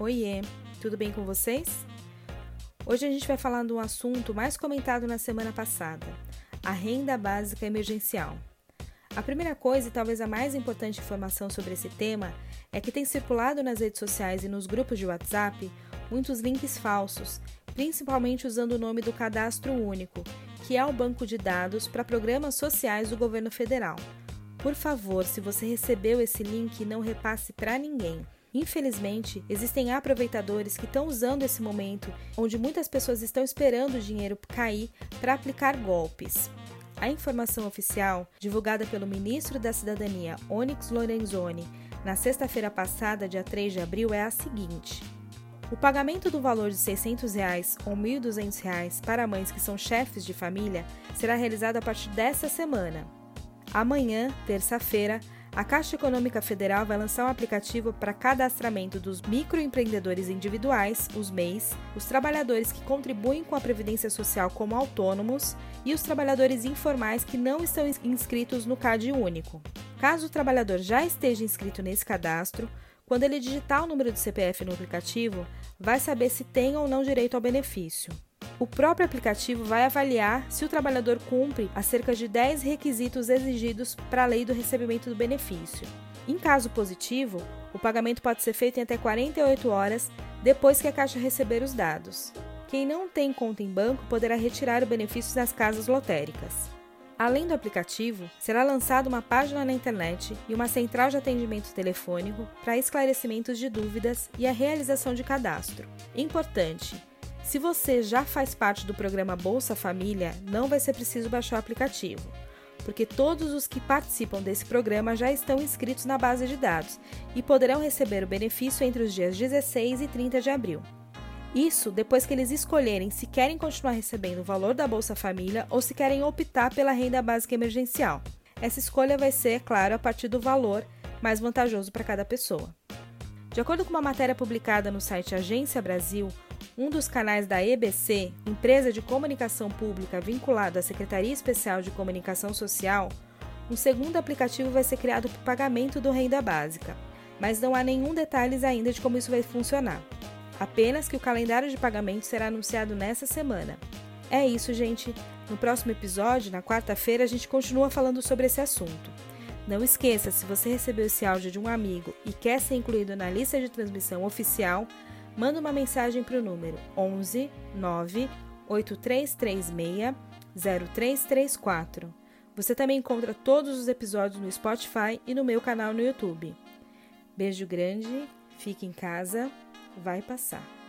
Oiê, tudo bem com vocês? Hoje a gente vai falar de um assunto mais comentado na semana passada: a renda básica emergencial. A primeira coisa e talvez a mais importante informação sobre esse tema é que tem circulado nas redes sociais e nos grupos de WhatsApp muitos links falsos, principalmente usando o nome do Cadastro Único, que é o banco de dados para programas sociais do governo federal. Por favor, se você recebeu esse link, não repasse para ninguém. Infelizmente, existem aproveitadores que estão usando esse momento onde muitas pessoas estão esperando o dinheiro cair para aplicar golpes. A informação oficial, divulgada pelo ministro da Cidadania, Onyx Lorenzoni, na sexta-feira passada, dia 3 de abril, é a seguinte: o pagamento do valor de 600 reais ou 1.200 reais para mães que são chefes de família será realizado a partir desta semana. Amanhã, terça-feira, a Caixa Econômica Federal vai lançar um aplicativo para cadastramento dos microempreendedores individuais, os MEIs, os trabalhadores que contribuem com a Previdência Social como autônomos e os trabalhadores informais que não estão inscritos no CAD único. Caso o trabalhador já esteja inscrito nesse cadastro, quando ele digitar o número do CPF no aplicativo, vai saber se tem ou não direito ao benefício. O próprio aplicativo vai avaliar se o trabalhador cumpre a cerca de 10 requisitos exigidos para a lei do recebimento do benefício. Em caso positivo, o pagamento pode ser feito em até 48 horas depois que a Caixa receber os dados. Quem não tem conta em banco poderá retirar o benefício nas casas lotéricas. Além do aplicativo, será lançada uma página na internet e uma central de atendimento telefônico para esclarecimentos de dúvidas e a realização de cadastro. Importante: se você já faz parte do programa Bolsa Família, não vai ser preciso baixar o aplicativo, porque todos os que participam desse programa já estão inscritos na base de dados e poderão receber o benefício entre os dias 16 e 30 de abril. Isso depois que eles escolherem se querem continuar recebendo o valor da Bolsa Família ou se querem optar pela renda básica emergencial. Essa escolha vai ser, é claro, a partir do valor mais vantajoso para cada pessoa. De acordo com uma matéria publicada no site Agência Brasil, um dos canais da EBC, empresa de comunicação pública vinculada à Secretaria Especial de Comunicação Social, um segundo aplicativo vai ser criado para o pagamento do renda básica, mas não há nenhum detalhes ainda de como isso vai funcionar. Apenas que o calendário de pagamento será anunciado nessa semana. É isso, gente. No próximo episódio, na quarta-feira, a gente continua falando sobre esse assunto. Não esqueça, se você recebeu esse áudio de um amigo e quer ser incluído na lista de transmissão oficial, manda uma mensagem para o número 11 9 8336 0334. Você também encontra todos os episódios no Spotify e no meu canal no YouTube. Beijo grande, fique em casa, vai passar.